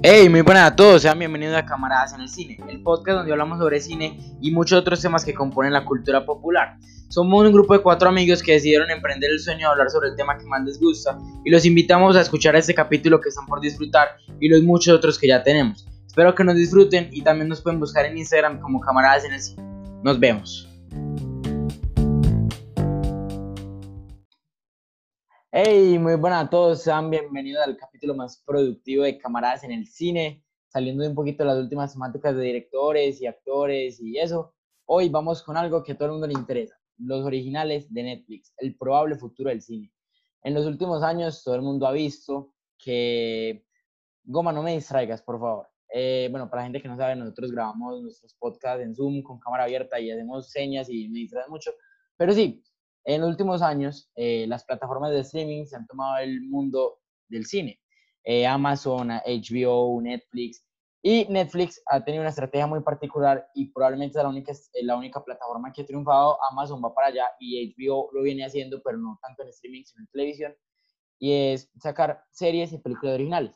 Hey, muy buenas a todos, sean bienvenidos a Camaradas en el Cine, el podcast donde hablamos sobre cine y muchos otros temas que componen la cultura popular. Somos un grupo de cuatro amigos que decidieron emprender el sueño de hablar sobre el tema que más les gusta y los invitamos a escuchar este capítulo que están por disfrutar y los muchos otros que ya tenemos. Espero que nos disfruten y también nos pueden buscar en Instagram como Camaradas en el Cine. Nos vemos. Hey, muy buenas a todos, sean bienvenidos al capítulo más productivo de Camaradas en el Cine, saliendo un poquito de las últimas temáticas de directores y actores y eso. Hoy vamos con algo que a todo el mundo le interesa, los originales de Netflix, el probable futuro del cine. En los últimos años todo el mundo ha visto que... Goma, no me distraigas, por favor. Eh, bueno, para la gente que no sabe, nosotros grabamos nuestros podcasts en Zoom con cámara abierta y hacemos señas y me distraen mucho. Pero sí, en los últimos años, eh, las plataformas de streaming se han tomado el mundo del cine. Eh, Amazon, HBO, Netflix. Y Netflix ha tenido una estrategia muy particular y probablemente es la única, la única plataforma que ha triunfado. Amazon va para allá y HBO lo viene haciendo, pero no tanto en streaming, sino en televisión. Y es sacar series y películas originales.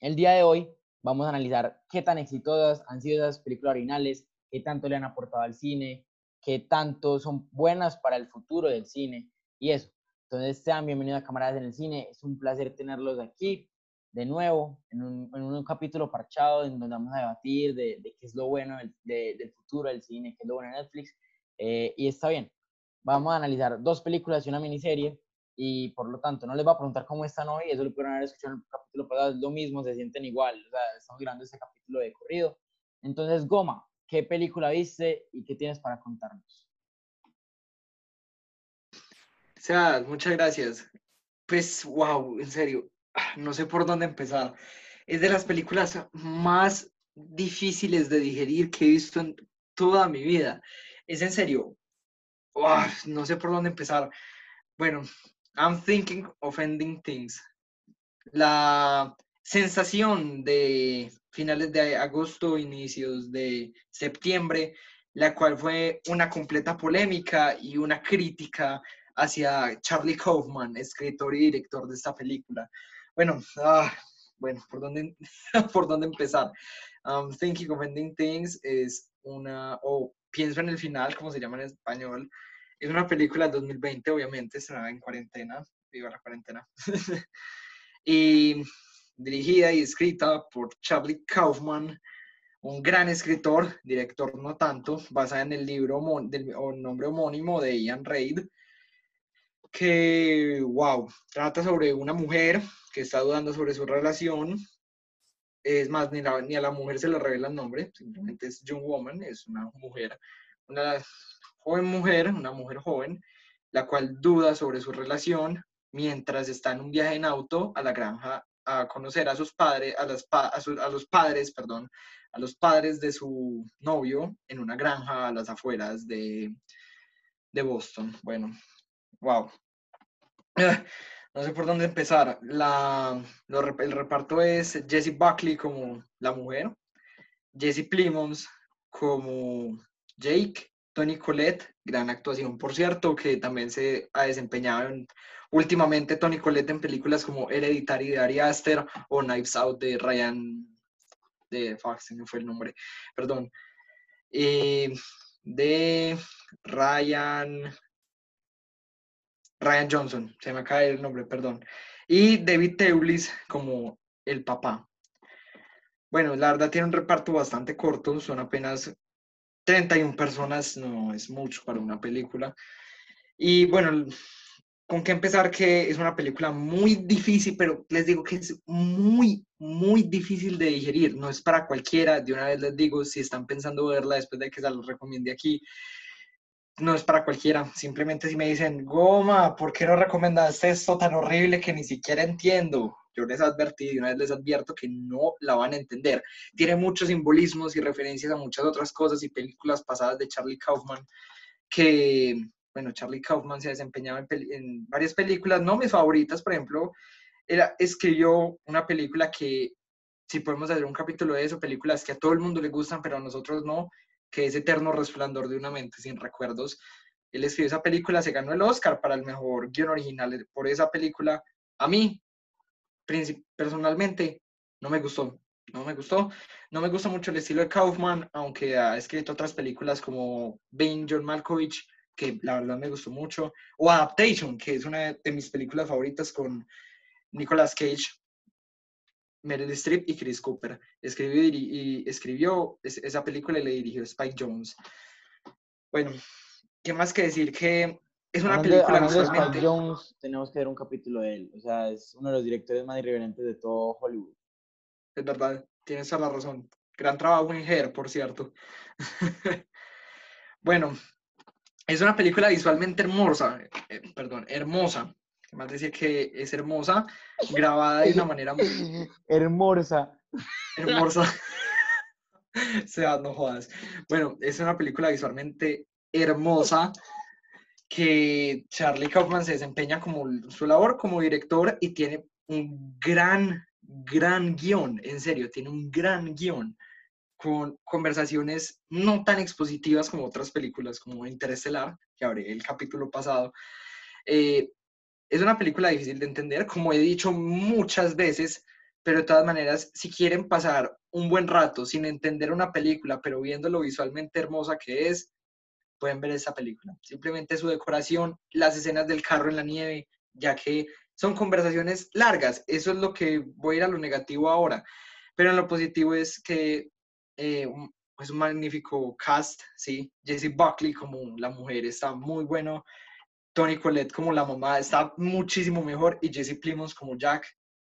El día de hoy vamos a analizar qué tan exitosas han sido esas películas originales, qué tanto le han aportado al cine, que tanto son buenas para el futuro del cine y eso. Entonces, sean bienvenidos a Camaradas en el Cine. Es un placer tenerlos aquí de nuevo en un, en un capítulo parchado en donde vamos a debatir de, de qué es lo bueno del, del, futuro del cine, qué es lo bueno de Netflix. Eh, y está bien. Vamos a analizar dos películas y una miniserie y por lo tanto no les voy a preguntar cómo están hoy, eso lo pudieron haber escuchado en el capítulo pasado, lo mismo, se sienten igual, o sea, estamos grabando este capítulo de corrido. Entonces, Goma, ¿Qué película viste y qué tienes para contarnos? Sebas, muchas gracias. Pues, wow, en serio, no sé por dónde empezar. Es de las películas más difíciles de digerir que he visto en toda mi vida. Es en serio, no sé por dónde empezar. Bueno, I'm thinking of ending things. La sensación de finales de agosto, inicios de septiembre, la cual fue una completa polémica y una crítica hacia Charlie Kaufman, escritor y director de esta película. Bueno, ah, bueno, ¿por dónde, ¿por dónde empezar? Um, Thinking of Ending Things es una, o Pienso en el final, como se llama en español, es una película de 2020, obviamente, será en cuarentena, viva la cuarentena. y dirigida y escrita por Charlie Kaufman, un gran escritor, director no tanto, basada en el libro del nombre homónimo de Ian Reid, que, wow, trata sobre una mujer que está dudando sobre su relación. Es más, ni, ni a la mujer se le revela el nombre, simplemente es Young Woman, es una mujer, una joven mujer, una mujer joven, la cual duda sobre su relación mientras está en un viaje en auto a la granja a conocer a sus padres, a, a, los padres, perdón, a los padres de su novio en una granja a las afueras de, de Boston. Bueno, wow. No sé por dónde empezar. La, el reparto es Jesse Buckley como la mujer, Jesse Plimons como Jake, Tony Collette, gran actuación, por cierto, que también se ha desempeñado en últimamente Tony Collette en películas como Hereditary de Ari Aster o Knives Out de Ryan, de Fox, no fue el nombre, perdón, eh, de Ryan, Ryan Johnson, se me cae el nombre, perdón, y David Teulis como el papá. Bueno, la verdad tiene un reparto bastante corto, son apenas 31 personas, no es mucho para una película. Y bueno, con qué empezar que es una película muy difícil, pero les digo que es muy, muy difícil de digerir. No es para cualquiera. De una vez les digo, si están pensando verla después de que se los recomiende aquí, no es para cualquiera. Simplemente si me dicen, Goma, ¿por qué no recomendaste esto tan horrible que ni siquiera entiendo? Yo les advertí, de una vez les advierto que no la van a entender. Tiene muchos simbolismos y referencias a muchas otras cosas y películas pasadas de Charlie Kaufman que bueno, Charlie Kaufman se ha desempeñado en, varias películas, no mis favoritas, por ejemplo, él escribió una película que, si podemos hacer un capítulo de eso, películas que a todo el mundo le gustan, pero a nosotros no, que es Eterno Resplandor de una mente sin recuerdos. Él escribió esa película, se ganó el Oscar para el mejor guion original por esa película. A mí, personalmente, no me gustó. no me gustó. No me gusta mucho el estilo de Kaufman, aunque ha escrito otras películas como Bane, John Malkovich, que la verdad me gustó mucho, o Adaptation, que es una de mis películas favoritas con Nicolas Cage, Meryl Streep y Chris Cooper. Escribió y, escribió esa película y le dirigió Spike Jones. Bueno, ¿qué más que decir? Que es una película de Spike Jones, tenemos que ver un capítulo de él. O sea, es uno de los directores más irreverentes de todo Hollywood. Es verdad, tienes toda la razón. Gran trabajo en Her, por cierto. bueno, es una película visualmente hermosa, eh, perdón, hermosa. Más decir que es hermosa, grabada de una manera muy... Hermosa. Hermosa. Sea, no jodas. Bueno, es una película visualmente hermosa que Charlie Kaufman se desempeña como su labor como director y tiene un gran, gran guion, en serio, tiene un gran guion con conversaciones no tan expositivas como otras películas como Interestelar, que hablé el capítulo pasado. Eh, es una película difícil de entender, como he dicho muchas veces, pero de todas maneras, si quieren pasar un buen rato sin entender una película, pero viendo lo visualmente hermosa que es, pueden ver esa película. Simplemente su decoración, las escenas del carro en la nieve, ya que son conversaciones largas. Eso es lo que voy a ir a lo negativo ahora. Pero en lo positivo es que eh, es un magnífico cast, ¿sí? Jesse Buckley como la mujer está muy bueno. Tony Collette como la mamá está muchísimo mejor. Y Jesse Plimons como Jack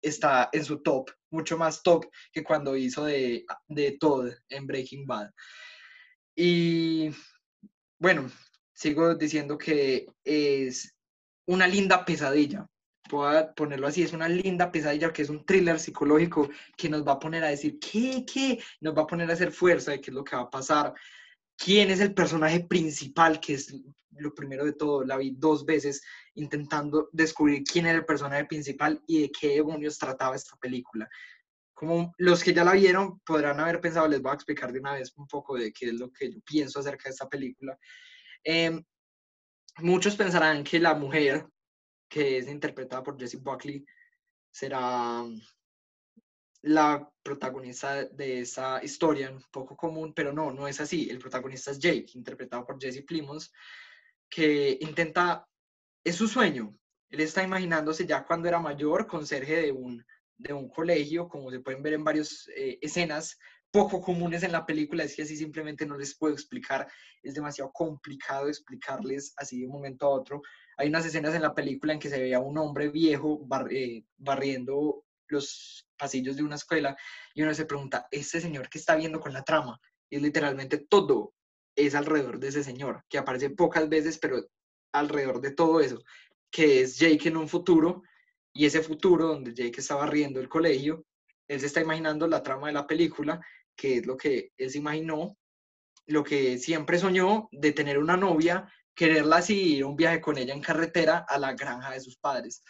está en su top, mucho más top que cuando hizo de, de Todd en Breaking Bad. Y bueno, sigo diciendo que es una linda pesadilla. Puedo ponerlo así, es una linda pesadilla que es un thriller psicológico que nos va a poner a decir qué, qué, nos va a poner a hacer fuerza de qué es lo que va a pasar, quién es el personaje principal, que es lo primero de todo. La vi dos veces intentando descubrir quién era el personaje principal y de qué demonios trataba esta película. Como los que ya la vieron podrán haber pensado, les voy a explicar de una vez un poco de qué es lo que yo pienso acerca de esta película. Em, muchos pensarán que la mujer, que es interpretada por Jessie Buckley, será la protagonista de esa historia, un poco común, pero no, no es así. El protagonista es Jake, interpretado por Jesse Plimons, que intenta, es su sueño. Él está imaginándose ya cuando era mayor, conserje de un de un colegio, como se pueden ver en varias eh, escenas poco comunes en la película, es que así simplemente no les puedo explicar, es demasiado complicado explicarles así de un momento a otro. Hay unas escenas en la película en que se veía un hombre viejo eh, barriendo los pasillos de una escuela y uno se pregunta, ¿este señor qué está viendo con la trama? Y literalmente todo es alrededor de ese señor, que aparece pocas veces, pero alrededor de todo eso, que es Jake en un futuro y ese futuro donde Jake estaba riendo el colegio, él se está imaginando la trama de la película, que es lo que él se imaginó, lo que siempre soñó de tener una novia, quererla así, ir un viaje con ella en carretera a la granja de sus padres.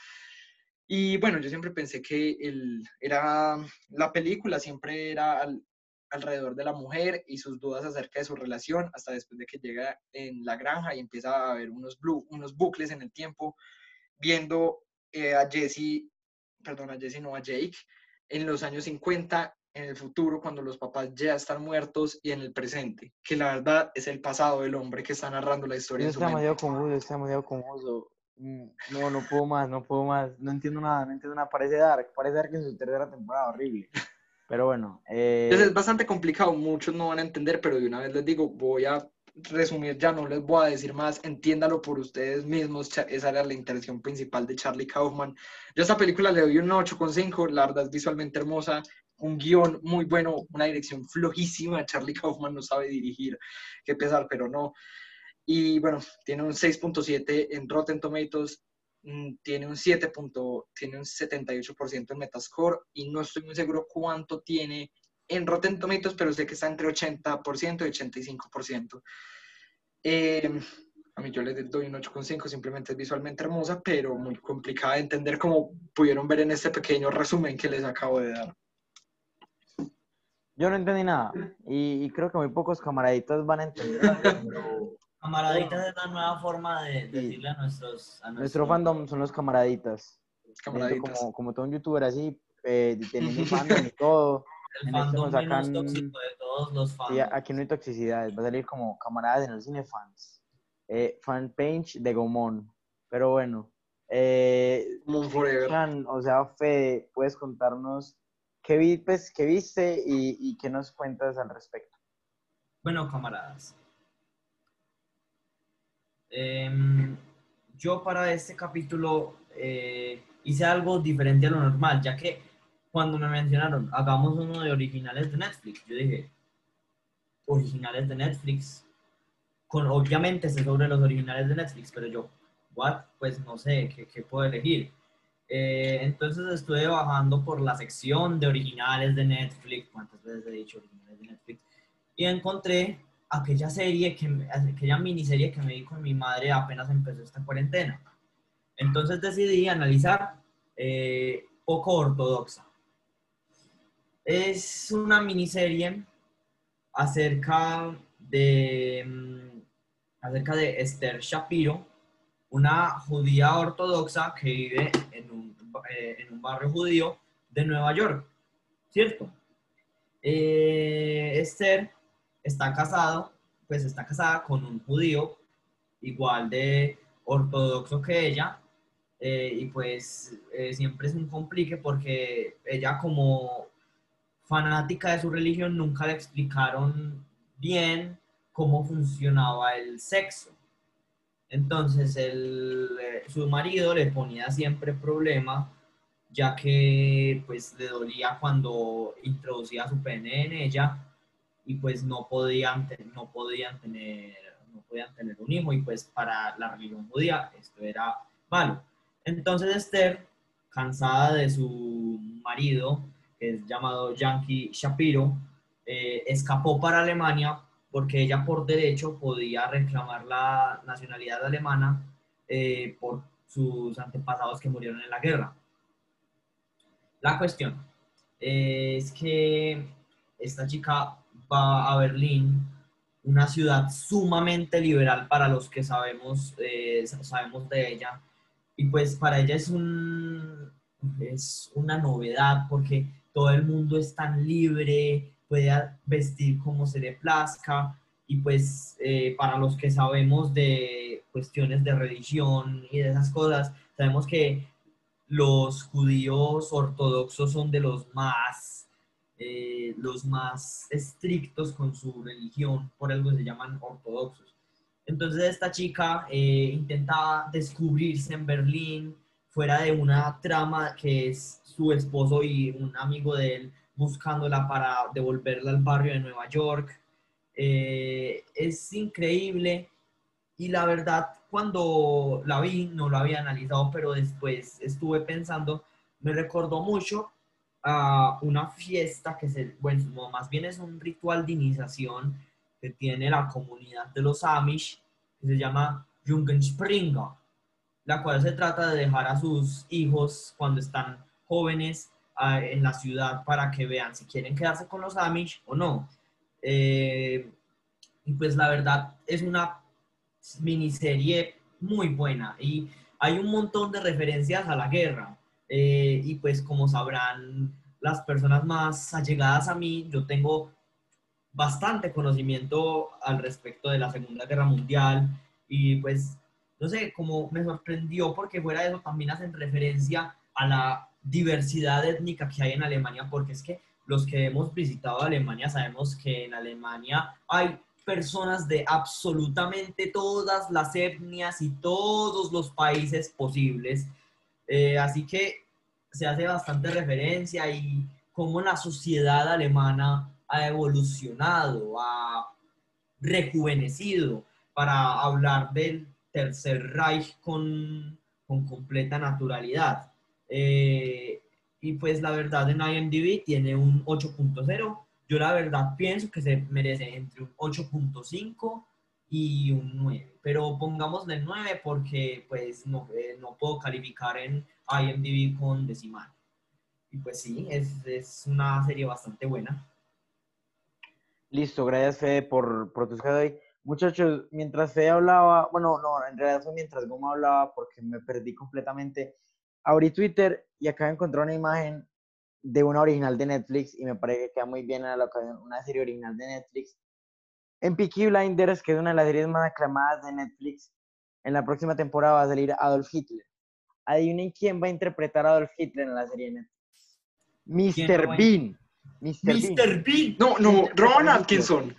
Y bueno, yo siempre pensé que él era la película siempre era alrededor de la mujer y sus dudas acerca de su relación, hasta después de que llega en la granja y empieza a haber unos, unos bucles en el tiempo, viendo eh, a Jesse, perdón, a Jesse, no a Jake, en los años 50, en el futuro, cuando los papás ya están muertos y en el presente, que la verdad es el pasado del hombre que está narrando la historia. Está medio confuso, está medio confuso. Mm, no, no puedo más, no puedo más, no entiendo nada, no entiendo nada. Parece Dark, parece Dark en su tercera temporada, horrible. Pero bueno. Eh... es bastante complicado, muchos no van a entender, pero de una vez les digo, voy a resumir, ya no les voy a decir más, entiéndalo por ustedes mismos, esa era la intención principal de Charlie Kaufman. Yo a esta película le doy un 8,5, la verdad es visualmente hermosa, un guion muy bueno, una dirección flojísima, Charlie Kaufman no sabe dirigir, qué pesar, pero no. Y bueno, tiene un 6.7 en Rotten Tomatoes, mm, tiene un 7. tiene un 78% en Metascore y no estoy muy seguro cuánto tiene en Rotten Tomatoes, pero sé que está entre 80% y 85%. Eh, a mí yo le doy un 8,5, simplemente es visualmente hermosa, pero muy complicada de entender como pudieron ver en este pequeño resumen que les acabo de dar. Yo no entendí nada y, creo que muy pocos camaraditos van a entender. Camaraditas es la nueva forma de, decirle a nuestros... Nuestro fandom son los camaraditas. Camaraditas. Como, como todo un youtuber así, eh, teniendo fandom y todo El este fandom nos menos sacan- tóxico de todos los Sí, fandoms. aquí no hay toxicidades, va a salir como camaradas en el cine fans. Eh, fan page de Gomón. Pero bueno, eh. Chan, o sea, Fede, puedes contarnos qué, vi- pues, qué viste y, y qué nos cuentas al respecto. Bueno, camaradas. em, yo para este capítulo eh, hice algo diferente a lo normal, ya que cuando me mencionaron, hagamos uno de originales de Netflix, yo dije, originales de Netflix, con obviamente sé sobre los originales de Netflix, pero yo, what, pues no sé, ¿qué, qué puedo elegir? Eh, entonces estuve bajando por la sección de originales de Netflix, ¿cuántas veces he dicho originales de Netflix? y encontré aquella serie, que, aquella miniserie que me vi con mi madre apenas empezó esta cuarentena. Entonces decidí analizar eh, poco ortodoxa. Es una miniserie acerca de, mm, acerca de Esther Shapiro, una judía ortodoxa que vive en un, eh, en un barrio judío de Nueva York, ¿cierto? Eh, Esther está casado, pues está casada con un judío igual de ortodoxo que ella, eh, y pues siempre es un complique porque ella como fanática de su religión nunca le explicaron bien cómo funcionaba el sexo. Entonces el, eh, su marido le ponía siempre problema ya que pues le dolía cuando introducía su pene en ella y pues no podían, no podían tener no podían tener un hijo y pues para la religión judía esto era malo. Entonces Esther, cansada de su marido, que es llamado Yankee Shapiro, eh, escapó para Alemania porque ella por derecho podía reclamar la nacionalidad alemana eh, por sus antepasados que murieron en la guerra. La cuestión es que esta chica va a Berlín, una ciudad sumamente liberal para los que sabemos, eh, sa- sabemos de ella. Y pues para ella es, un, es una novedad porque todo el mundo es tan libre, puede vestir como se le plazca. Y pues eh, para los que sabemos de cuestiones de religión y de esas cosas, sabemos que los judíos ortodoxos son de los más, eh, los más estrictos con su religión, por algo se llaman ortodoxos. Entonces esta chica eh, intenta descubrirse en Berlín fuera de una trama que es su esposo y un amigo de él buscándola para devolverla al barrio de Nueva York. Eh, es increíble y la verdad, cuando la vi, no lo había analizado, pero después estuve pensando, me recordó mucho a una fiesta que se, bueno, no, más bien es un ritual de iniciación que tiene la comunidad de los Amish, que se llama Jungenspringer, la cual se trata de dejar a sus hijos cuando están jóvenes ah, en la ciudad para que vean si quieren quedarse con los Amish o no. Eh, y pues la verdad es una miniserie muy buena y hay un montón de referencias a la guerra. Eh, y pues como sabrán las personas más allegadas a mí, yo tengo bastante conocimiento al respecto de la Segunda Guerra Mundial y pues, no sé, como me sorprendió porque fuera de eso también hacen referencia a la diversidad étnica que hay en Alemania, porque es que los que hemos visitado Alemania sabemos que en Alemania hay personas de absolutamente todas las etnias y todos los países posibles. Eh, así que se hace bastante referencia y cómo la sociedad alemana ha evolucionado, ha rejuvenecido para hablar del Tercer Reich con, con completa naturalidad. Eh, y pues la verdad en IMDb tiene un 8.0. Yo la verdad pienso que se merece entre un 8.5 y un 9. Pero pongámosle 9 porque pues no, eh, no puedo calificar en IMDb con decimal. Y pues sí, es, es una serie bastante buena. Listo, gracias Fede por, por tus hoy. Muchachos, mientras Fede hablaba, bueno, no, en realidad fue mientras Goma hablaba porque me perdí completamente. Abrí Twitter y acá encontré una imagen de una original de Netflix y me parece que queda muy bien a la ocasión, una serie original de Netflix. En Peaky Blinders, que es una de las series más aclamadas de Netflix, en la próxima temporada va a salir Adolf Hitler. Adivinen quién va a interpretar a Adolf Hitler en la serie de Netflix. ¿Quién lo Mr. Bean. Mr. Bean. Mr. Bean. No, no, Ron Atkinson.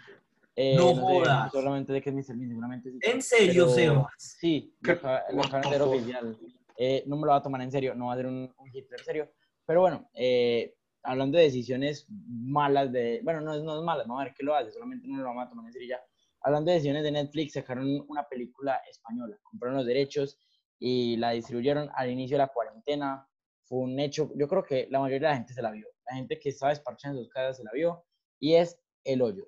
Eh, No sé, jodas. solamente de que Mr. Bean, seguramente sí. En serio, Sebas. Sí, de hacer fuck? oficial. Eh, no me lo va a tomar en serio, no va a ser un, un Hitler serio. Pero bueno, eh, hablando de decisiones malas de... Bueno, no es, no es malas, vamos a ver qué lo hace, solamente no lo vamos a tomar en serio ya. Hablando de decisiones de Netflix, sacaron una película española, compraron los derechos y la distribuyeron al inicio de la cuarentena. Fue un hecho, yo creo que la mayoría de la gente se la vio. La gente que estaba desparchada en sus casas se la vio y es El Hoyo.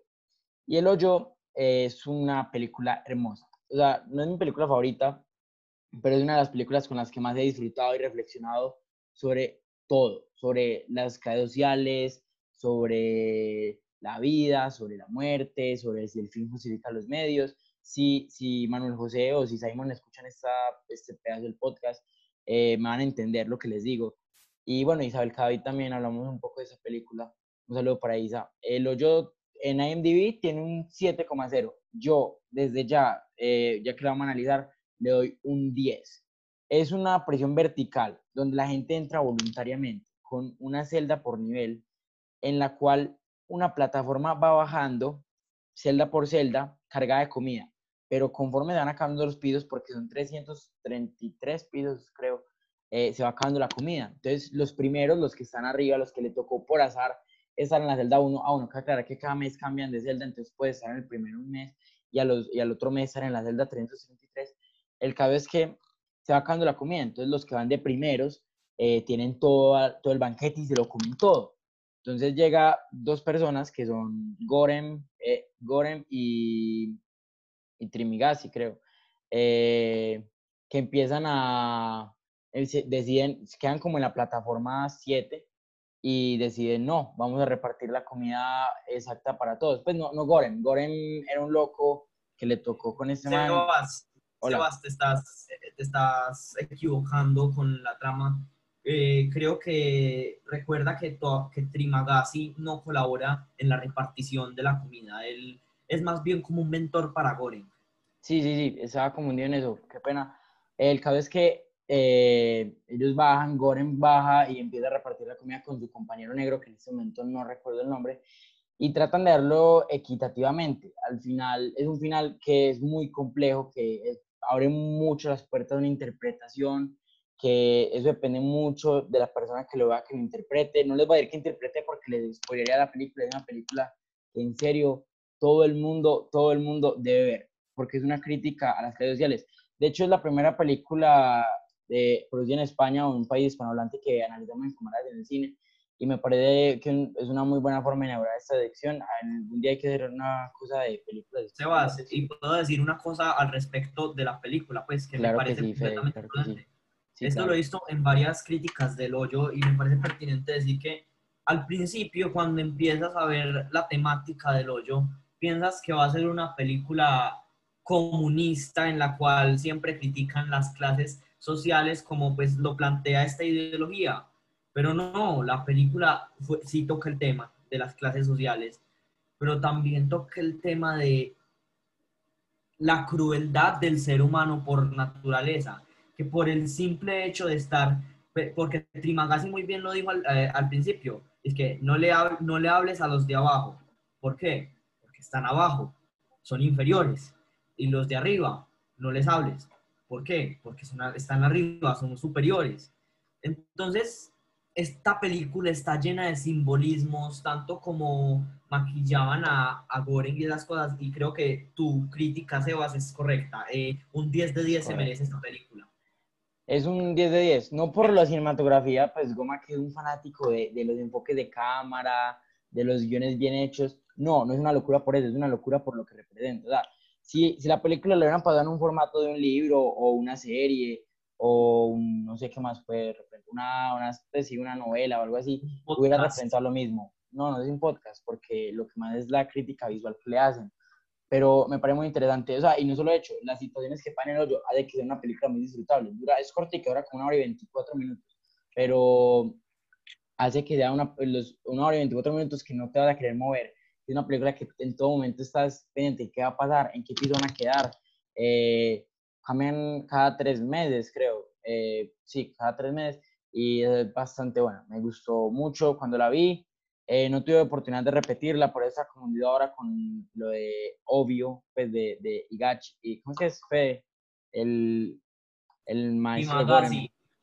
Y El Hoyo es una película hermosa. O sea, no es mi película favorita, pero es una de las películas con las que más he disfrutado y reflexionado sobre todo, sobre las clases sociales, sobre la vida, sobre la muerte, sobre si el fin justifica los medios. Si, si Manuel José o si Simon escuchan esta, este pedazo del podcast, eh, me van a entender lo que les digo. Y bueno, Isabel Cabi también hablamos un poco de esa película. Un saludo para Isa. El hoyo en IMDb tiene un 7,0. Yo, desde ya, eh, ya que la vamos a analizar, le doy un 10. Es una prisión vertical donde la gente entra voluntariamente con una celda por nivel en la cual una plataforma va bajando celda por celda cargada de comida. Pero conforme van acabando los pisos, porque son 333 pisos, creo, eh, se va acabando la comida. Entonces, los primeros, los que están arriba, los que le tocó por azar estar en la celda 1 a 1, que aclarar que cada mes cambian de celda, entonces puede estar en el primero un mes y, a los, y al otro mes estar en la celda 333. El caso es que se va acabando la comida, entonces los que van de primeros eh, tienen todo, todo el banquete y se lo comen todo. Entonces llega dos personas que son Gorem, eh, Gorem y, y Trimigasi, creo, eh, que empiezan a, deciden, quedan como en la plataforma 7 y deciden, no, vamos a repartir la comida exacta para todos. Pues no, no Gorem, Gorem era un loco que le tocó con este man. Sebas, Hola. Sebas, te estás, te estás equivocando con la trama. Eh, creo que recuerda que, to- que Trimagasi no colabora en la repartición de la comida. Él es más bien como un mentor para Goren. Sí, sí, sí, estaba confundido en eso, qué pena. El caso es que eh, ellos bajan, Goren baja y empieza a repartir la comida con su compañero negro, que en este momento no recuerdo el nombre, y tratan de darlo equitativamente. Al final, es un final que es muy complejo, que es- abre mucho las puertas de una interpretación, que eso depende mucho de la persona que lo vea, que lo interprete. No les voy a decir que interprete porque les spoilería la película, es una película que en serio todo el mundo, todo el mundo debe ver, porque es una crítica a las redes sociales. De hecho, es la primera película de, producida en España o en un país hispanohablante que analizamos en cámaras en el cine, y me parece que es una muy buena forma de elaborar esta sección. Algún día hay que hacer una cosa de películas. Sebas, y puedo decir una cosa al respecto de la película, pues que Claro me que parece sí, Fede, completamente claro que. Sí, Esto claro. lo he visto en varias críticas del hoyo y me parece pertinente decir que al principio, cuando empiezas a ver la temática del hoyo, piensas que va a ser una película comunista en la cual siempre critican las clases sociales como pues lo plantea esta ideología. Pero no, la película fue- sí toca el tema de las clases sociales, pero también toca el tema de la crueldad del ser humano por naturaleza, que por el simple hecho de estar, porque Trimagasi muy bien lo dijo al, eh, principio, es que no le, no le hables a los de abajo. ¿Por qué? Porque están abajo, son inferiores, y los de arriba, no les hables. ¿Por qué? Porque son, están arriba, son superiores. Entonces, esta película está llena de simbolismos, tanto como maquillaban a, a Goren y esas cosas, y creo que tu crítica, Sebas, es correcta. Eh, un 10 de 10 se merece esta película. Es un 10 de 10, no por la cinematografía, pues Goma que es un fanático de, de los enfoques de cámara, de los guiones bien hechos. No, no es una locura por eso, es una locura por lo que representa. O sea, si, si la película lo hubieran pasado en un formato de un libro o una serie o un- no sé qué más puede representar, una, una, pues una novela o algo así, hubiera Podcast. representado lo mismo. No, no es un podcast, porque lo que más es la crítica visual que le hacen. Pero me parece muy interesante. O sea, y no solo hecho, las situaciones que pasan en el hoyo hace que sea una película muy disfrutable. Dura, es corta y que dura como una hora y 24 minutos. Pero hace que sea una, los, una hora y 24 minutos que no te vas a querer mover. Es una película que en todo momento estás pendiente qué va a pasar, en qué piso van a quedar. Eh, cambian cada tres meses, creo. Eh, sí, cada tres meses. Y es bastante buena. Me gustó mucho cuando la vi. Eh, no tuve oportunidad de repetirla por esa comunidad ahora con lo de Obvio, pues de, de Igachi. ¿Y cómo es que es El, el maestro.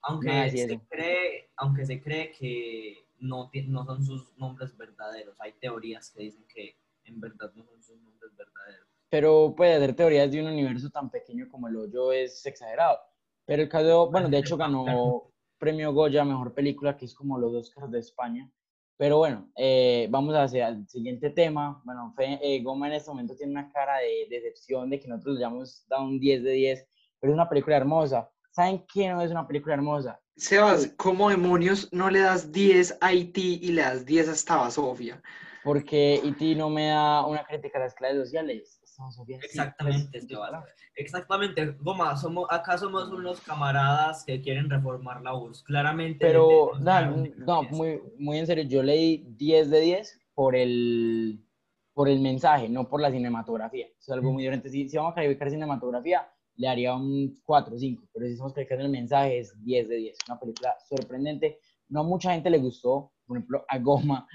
Aunque, se cree, aunque se cree que no, no son sus nombres verdaderos. Hay teorías que dicen que en verdad no son sus nombres verdaderos. Pero puede hacer teorías de un universo tan pequeño como el hoyo es exagerado. Pero el caso, bueno, de hecho ganó premio Goya, mejor película, que es como los Oscars de España. Pero bueno, eh, vamos hacia el siguiente tema. Bueno, eh, Goma en este momento tiene una cara de decepción de que nosotros le hayamos dado un 10 de 10, pero es una película hermosa. ¿Saben qué no es una película hermosa? Sebas, ¿cómo demonios no le das 10 a E.T. y le das 10 a Estaba Sofía? Porque E.T. no me da una crítica a las clases sociales. Exactamente, Exactamente, Goma, somos, acá somos unos camaradas que quieren reformar la URSS, claramente. Pero, no, no muy, muy en serio, yo leí 10 de 10 por el, por el mensaje, no por la cinematografía. es algo muy diferente. Si, si vamos a calificar cinematografía, le haría un 4 o 5, pero si estamos calificando el mensaje, es 10 de 10. Una película sorprendente. No a mucha gente le gustó, por ejemplo, a Goma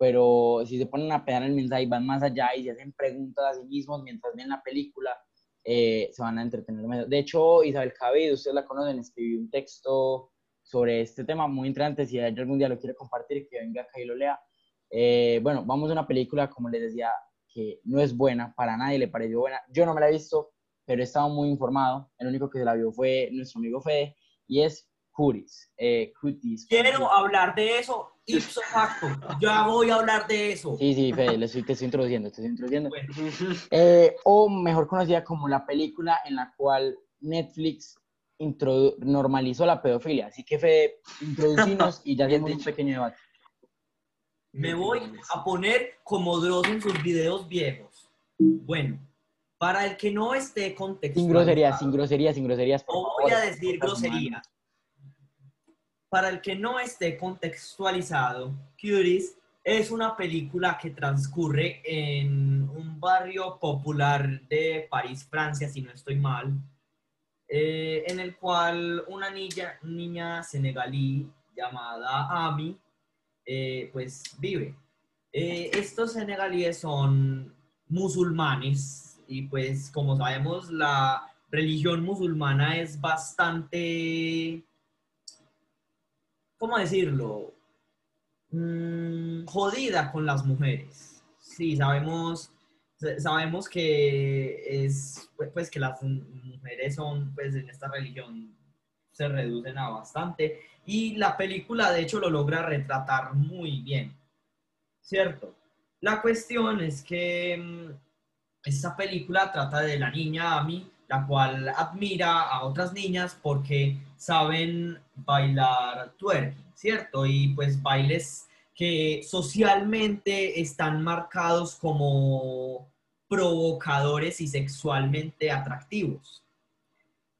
pero si se ponen a pegar el mensaje y van más allá y se hacen preguntas a sí mismos mientras ven la película, eh, se van a entretener. De hecho, Isabel Cabello, ustedes la conocen, escribió un texto sobre este tema muy interesante. Si algún día lo quiere compartir, que venga acá y lo lea. Eh, bueno, vamos a una película, como les decía, que no es buena, para nadie le pareció buena. Yo no me la he visto, pero he estado muy informado. El único que se la vio fue nuestro amigo Fede, y es Curis. Eh, cutis, Quiero hablar de eso ipso facto. Ya voy a hablar de eso. Sí, sí, Fede, le estoy, te estoy introduciendo, te estoy introduciendo. Eh, o mejor conocida como la película en la cual Netflix normalizó la pedofilia. Así que, Fede, introducimos y ya hacemos un pequeño debate. Me voy a poner como Dross en sus videos viejos. Bueno, para el que no esté contextualizado. Sin groserías, sin groserías, sin groserías. no voy a decir groserías. Para el que no esté contextualizado, Cuties es una película que transcurre en un barrio popular de París, Francia, si no estoy mal, eh, en el cual una niña, niña senegalí llamada Ami, eh, pues vive. Eh, estos senegalíes son musulmanes y pues como sabemos la religión musulmana es bastante ¿cómo decirlo? Mm, jodida con las mujeres. Sí, sabemos, sabemos que es, pues que las mujeres son, pues en esta religión se reducen a bastante y la película de hecho lo logra retratar muy bien, ¿cierto? La cuestión es que mm, esta película trata de la niña Ami, la cual admira a otras niñas porque saben bailar twerking, ¿cierto? Y pues bailes que socialmente están marcados como provocadores y sexualmente atractivos.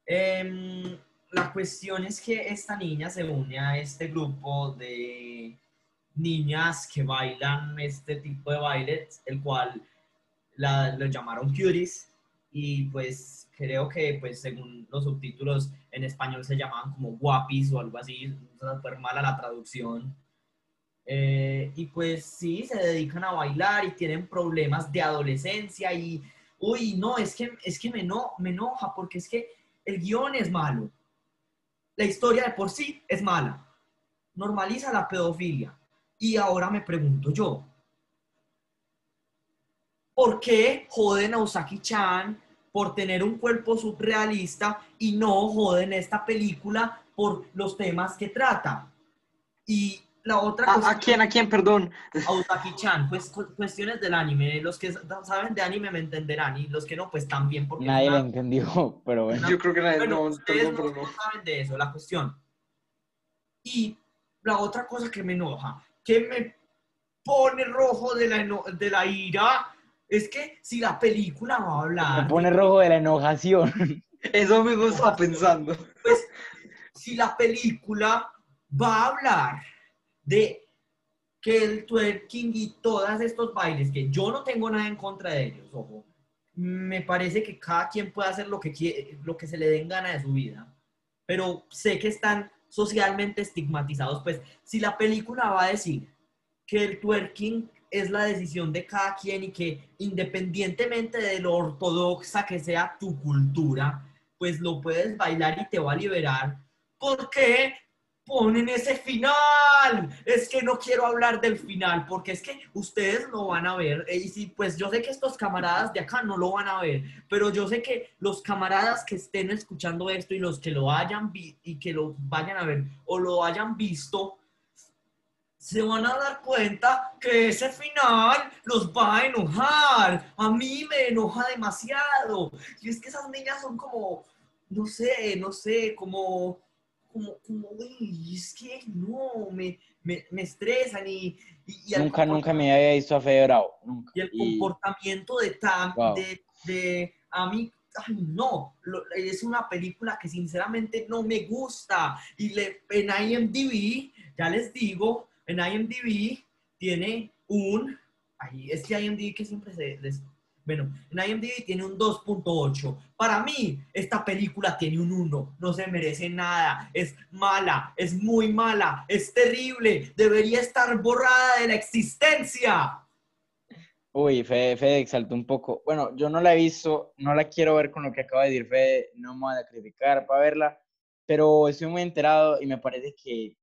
Em, la cuestión es que esta niña se une a este grupo de niñas que bailan este tipo de bailes, el cual la, lo llamaron cuties, y pues creo que pues según los subtítulos en español se llamaban como guapis o algo así, súper mala la traducción. Eh, y pues sí, se dedican a bailar y tienen problemas de adolescencia y, uy, no, es que, es que me, no, me enoja porque es que el guion es malo. La historia de por sí es mala. Normaliza la pedofilia. Y ahora me pregunto yo, ¿por qué joden a Usaki-chan por tener un cuerpo surrealista y no joden esta película por los temas que trata. Y la otra cosa... ¿A, quién, a quién, perdón? A Utaki-chan, pues cuestiones del anime. Los que saben de anime me entenderán y los que no, pues también. Porque nadie lo entendió, pero bueno. Yo creo que nadie no, ustedes no, saben de eso, la cuestión. Y la otra cosa que me enoja, que me pone rojo de la, de la ira, es que si la película va a hablar... Me pone rojo de la enojación. Eso me gusta pensando. Pues, si la película va a hablar de que el twerking y todos estos bailes, que yo no tengo nada en contra de ellos, ojo, me parece que cada quien puede hacer lo que, quiere, lo que se le den gana de su vida, pero sé que están socialmente estigmatizados, pues si la película va a decir que el twerking es la decisión de cada quien y que independientemente de lo ortodoxa que sea tu cultura, pues lo puedes bailar y te va a liberar. ¿Por qué ponen ese final? Es que no quiero hablar del final porque es que ustedes no van a ver. Y si, pues yo sé que estos camaradas de acá no lo van a ver, pero yo sé que los camaradas que estén escuchando esto y los que lo hayan visto y que lo vayan a ver o lo hayan visto, se van a dar cuenta que ese final los va a enojar. A mí me enoja demasiado. Y es que esas niñas son como, no sé, no sé, como, como, como, uy, es que no, me, me, me estresan y... y, nunca, nunca me había visto a Fede Bravo, nunca. Y el comportamiento de Tam, de, de, a mí, ay, no, es una película que sinceramente no me gusta. Y le, en IMDb, ya les digo, en IMDb tiene un, ahí es que IMDb que siempre se, bueno, en IMDb tiene un 2.8. Para mí, esta película tiene un 1. No se merece nada. Es mala, es muy mala, es terrible. Debería estar borrada de la existencia. Uy, Fede, Fede exaltó un poco. Bueno, yo no la he visto, no la quiero ver con lo que acaba de decir Fede, no me voy a criticar para verla, pero estoy muy enterado y me parece que,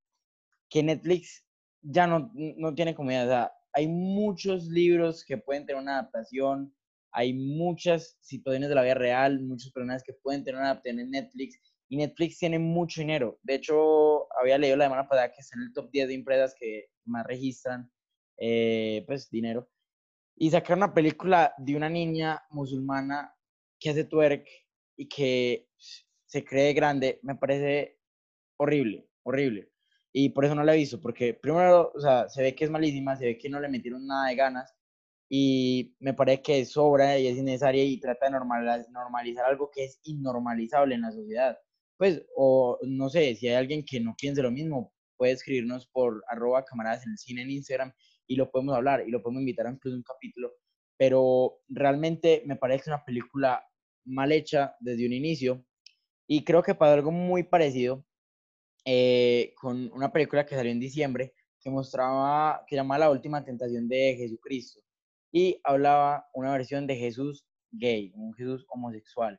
que Netflix ya no, no tiene sea, hay muchos libros que pueden tener una adaptación, hay muchas situaciones de la vida real, muchos personajes que pueden tener una adaptación en Netflix, y Netflix tiene mucho dinero. De hecho, había leído la semana pasada que está en el top 10 de empresas que más registran, eh, pues, dinero. Y sacar una película de una niña musulmana que hace twerk y que se cree grande, me parece horrible, horrible. Y por eso no la he visto, porque primero, o sea, se ve que es malísima, se ve que no le metieron nada de ganas y me parece que sobra y es innecesaria y trata de normalizar algo que es innormalizable en la sociedad. Pues, o no sé, si hay alguien que no piense lo mismo, puede escribirnos por arroba camaradas en el cine en Instagram y lo podemos hablar y lo podemos invitar a incluso un capítulo. Pero realmente me parece una película mal hecha desde un inicio y creo que para algo muy parecido eh, con una película que salió en diciembre que mostraba, que llamaba La Última Tentación de Jesucristo y hablaba una versión de Jesús gay, un Jesús homosexual.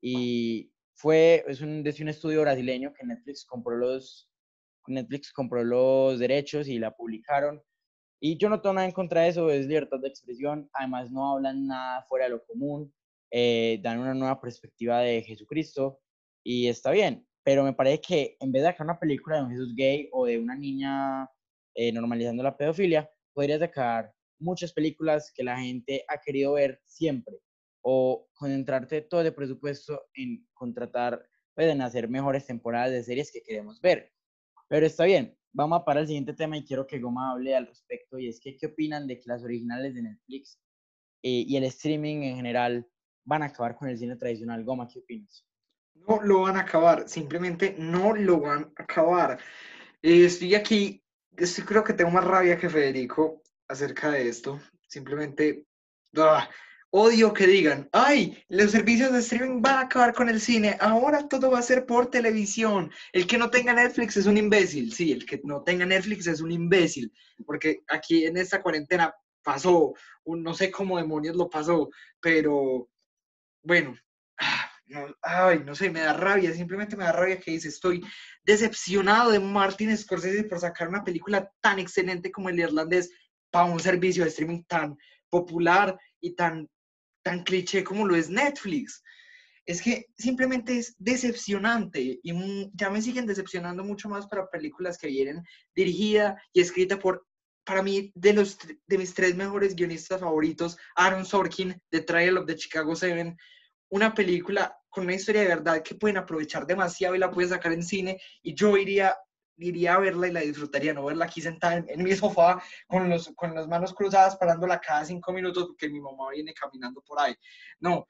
Y fue, es un, de un estudio brasileño que Netflix compró los, Netflix compró los derechos y la publicaron. Y yo no tengo nada en contra de eso, es libertad de expresión. Además, no hablan nada fuera de lo común, eh, dan una nueva perspectiva de Jesucristo y está bien pero me parece que en vez de sacar una película de un Jesús gay o de una niña eh, normalizando la pedofilia, podría sacar muchas películas que la gente ha querido ver siempre o concentrarte todo el presupuesto en contratar, pueden hacer mejores temporadas de series que queremos ver. Pero está bien, vamos a parar al siguiente tema y quiero que Goma hable al respecto y es que qué opinan de que las originales de Netflix eh, y el streaming en general van a acabar con el cine tradicional. Goma, ¿qué opinas? No lo van a acabar, simplemente no lo van a acabar. Eh, estoy aquí, estoy, creo que tengo más rabia que Federico acerca de esto. Simplemente ¡ah! odio que digan, ay, los servicios de streaming van a acabar con el cine, ahora todo va a ser por televisión. El que no tenga Netflix es un imbécil, sí, el que no tenga Netflix es un imbécil, porque aquí en esta cuarentena pasó, no sé cómo demonios lo pasó, pero bueno, ay, no sé, me da rabia, simplemente me da rabia que dice, estoy decepcionado de Martin Scorsese por sacar una película tan excelente como El Irlandés para un servicio de streaming tan popular y tan, tan cliché como lo es Netflix. Es que simplemente es decepcionante y ya me siguen decepcionando mucho más para películas que vienen dirigida y escrita por, para mí, de, los, de mis tres mejores guionistas favoritos, Aaron Sorkin, The Trial of the Chicago Seven, una película con una historia de verdad que pueden aprovechar demasiado y la pueden sacar en cine y yo iría iría a verla y la disfrutaría, no verla aquí sentada en, mi sofá con, los, con las manos cruzadas parándola cada cinco minutos porque mi mamá viene caminando por ahí. No,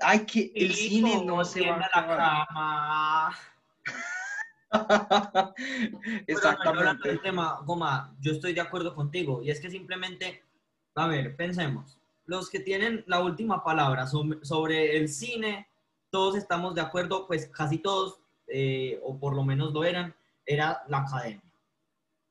hay que, el cine no se va a acabar. Exactamente. el tema, Goma, yo estoy de acuerdo contigo. Y es que simplemente, a ver, pensemos. Los que tienen la última palabra sobre, el cine, todos estamos de acuerdo, pues casi todos, eh, o por lo menos lo eran, era la academia.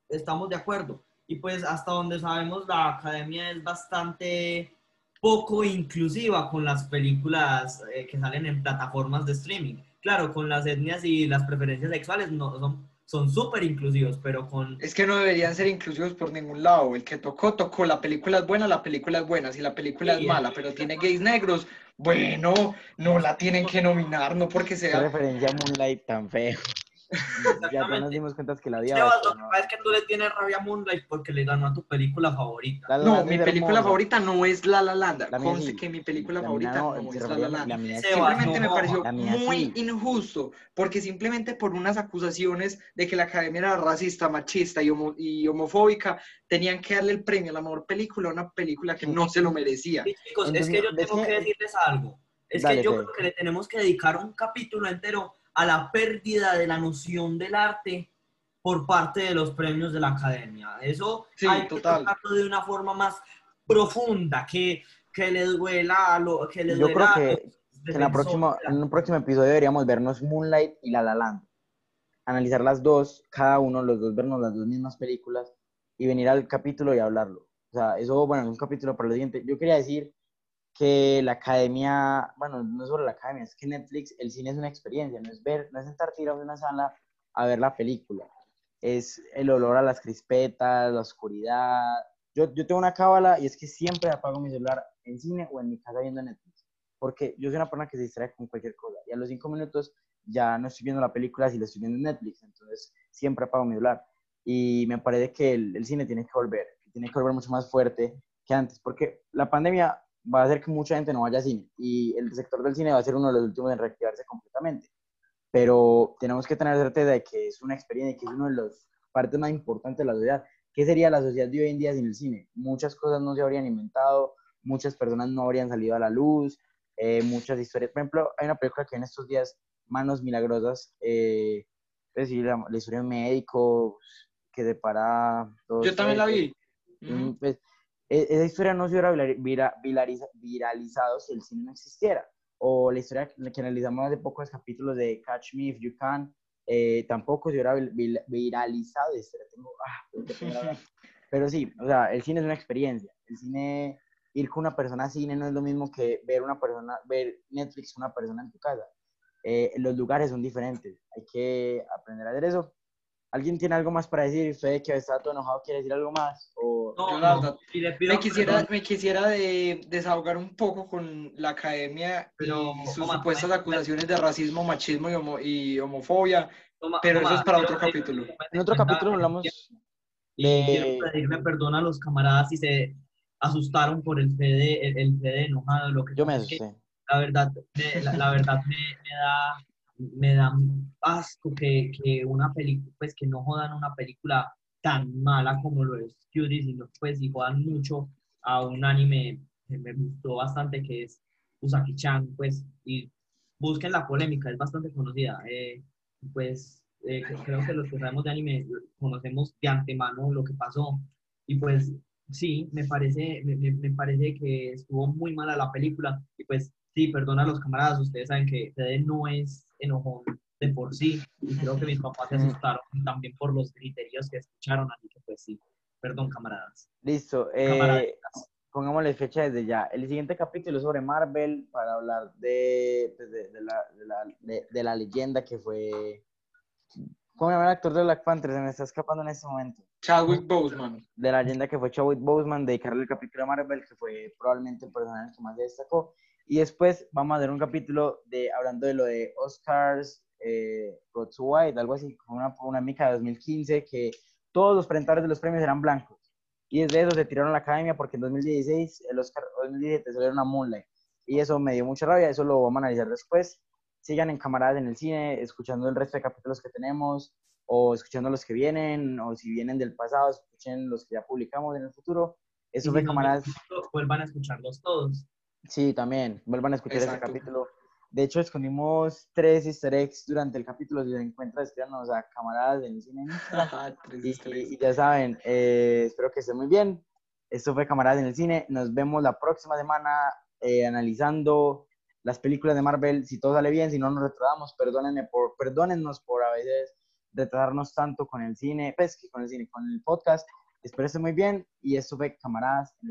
Estamos de acuerdo. Y pues hasta donde sabemos, la academia es bastante poco inclusiva con las películas eh, que salen en plataformas de streaming claro, con las etnias y las preferencias sexuales no son son súper inclusivos, pero con... Es que no deberían ser inclusivos por ningún lado. El que tocó, tocó. La película es buena, la película es buena. Si la película es mala, pero tiene gays negros, bueno, no la tienen que nominar, no porque sea... Qué referencia a Moonlight tan feo ya, nos dimos cuenta que la odiaba. lo que pasa es que tú le tienes rabia a Moonlight porque le ganó a tu película favorita. no, mi película favorita no es La La Land. Conste que mi película favorita no, es La La Land. simplemente me pareció muy injusto porque simplemente por unas acusaciones de que la academia era racista, machista y, y homofóbica, tenían que darle el premio a la mejor película a una película que no se lo merecía. chicos, es que yo tengo que decirles algo. Es que yo creo que le tenemos que dedicar un capítulo entero a la pérdida de la noción del arte por parte de los premios de la academia. Eso hay que tocarlo de una forma más profunda, que, que le duela a lo que le Yo creo que, en, la próxima, en un próximo episodio deberíamos vernos Moonlight y La La Land. Analizar las dos, cada uno, los dos, vernos las dos mismas películas y venir al capítulo y hablarlo. O sea, eso, bueno, es un capítulo para lo siguiente. Yo quería decir que la academia, bueno, no sobre la academia, es que Netflix, el cine es una experiencia, no es ver, no es sentar tirado en una sala a ver la película, es el olor a las crispetas, la oscuridad. Yo, yo tengo una cábala y es que siempre apago mi celular en cine o en mi casa viendo Netflix, porque yo soy una persona que se distrae con cualquier cosa y a los cinco minutos ya no estoy viendo la película si la estoy viendo en Netflix, entonces siempre apago mi celular. Y me parece que el, el cine tiene que volver, tiene que volver mucho más fuerte que antes, porque la pandemia va a hacer que mucha gente no vaya al cine y el sector del cine va a ser uno de los últimos en reactivarse completamente. Pero tenemos que tener certeza de que es una experiencia y que es una de las partes más importantes de la sociedad. ¿Qué sería la sociedad de hoy en día sin el cine? Muchas cosas no se habrían inventado, muchas personas no habrían salido a la luz, eh, muchas historias. Por ejemplo, hay una película que en estos días, Manos Milagrosas, eh, es decir, la, historia de un médico que depara... Yo también la vi. Mm, pues, esa historia no se hubiera viralizado si el cine no existiera. O la historia que analizamos hace pocos capítulos de Catch Me If You Can, eh, tampoco se hubiera viralizado. Ah, Pero sí, o sea, el cine es una experiencia. El cine, ir con una persona al cine no es lo mismo que ver una persona, ver Netflix una persona en tu casa. Eh, los lugares son diferentes. Hay que aprender a hacer eso. ¿Alguien tiene algo más para decir? ¿Usted que está todo enojado quiere decir algo más? O... No, me quisiera, me quisiera de, desahogar un poco con la academia pero, y sus supuestas acusaciones de racismo, machismo y, homofobia, pero eso es para otro capítulo. En otro capítulo hablamos y quiero pedirme perdón a los camaradas si se asustaron por el Fede, el, el Fede enojado. Lo que Yo me asusté. La verdad, la, verdad me, me da me da asco que, que una película, pues que no jodan una película tan mala como lo es Cutie, sino pues y jodan mucho a un anime que me gustó bastante que es Usaki-chan, pues, y busquen la polémica, es bastante conocida. Eh, pues eh, creo que los que sabemos de anime conocemos de antemano lo que pasó. Y pues sí, me parece, me, me parece que estuvo muy mala la película. Y pues sí, perdona a los camaradas, ustedes saben que Fede no es enojón de por sí, y creo que mis papás se asustaron también por los criterios que escucharon, así que pues sí, perdón camaradas. Listo, eh, pongámosle fecha desde ya. El siguiente capítulo es sobre Marvel para hablar de, pues, de, la, de, la, de, la, leyenda que fue... ¿Cómo llama el actor de Black Panther? Se me está escapando en este momento. Chadwick Boseman. De la leyenda que fue Chadwick Boseman, dedicarle el capítulo a Marvel, que fue probablemente el personaje que más destacó. Y después vamos a hacer un capítulo de hablando de lo de Oscars, eh, White, algo así, como una, una mica de 2015, que todos los presentadores de los premios eran blancos. Y desde eso se tiraron a la academia porque en 2016, el Oscar 2017 salieron a Moonlight. Y eso me dio mucha rabia, eso lo vamos a analizar después. Sigan en camaradas en el cine, escuchando el resto de capítulos que tenemos, o escuchando los que vienen, o si vienen del pasado, escuchen los que ya publicamos en el futuro. Eso fue camaradas. Vuelvan a escucharlos todos. Sí, también. Vuelvan a escuchar ese capítulo De hecho, escondimos tres easter eggs durante el capítulo. Si se encuentran, escríbanos a camaradas en el cine. Ajá, tres Y, y ya saben, eh, espero que estén muy bien. Esto fue Camaradas en el Cine. Nos vemos la próxima semana eh, analizando las películas de Marvel. Si todo sale bien, si no nos retrasamos, perdónenme por, perdónennos por a veces retrasarnos tanto con el cine, pues que con el cine, con el podcast. Espero que estén muy bien. Y esto fue Camaradas en el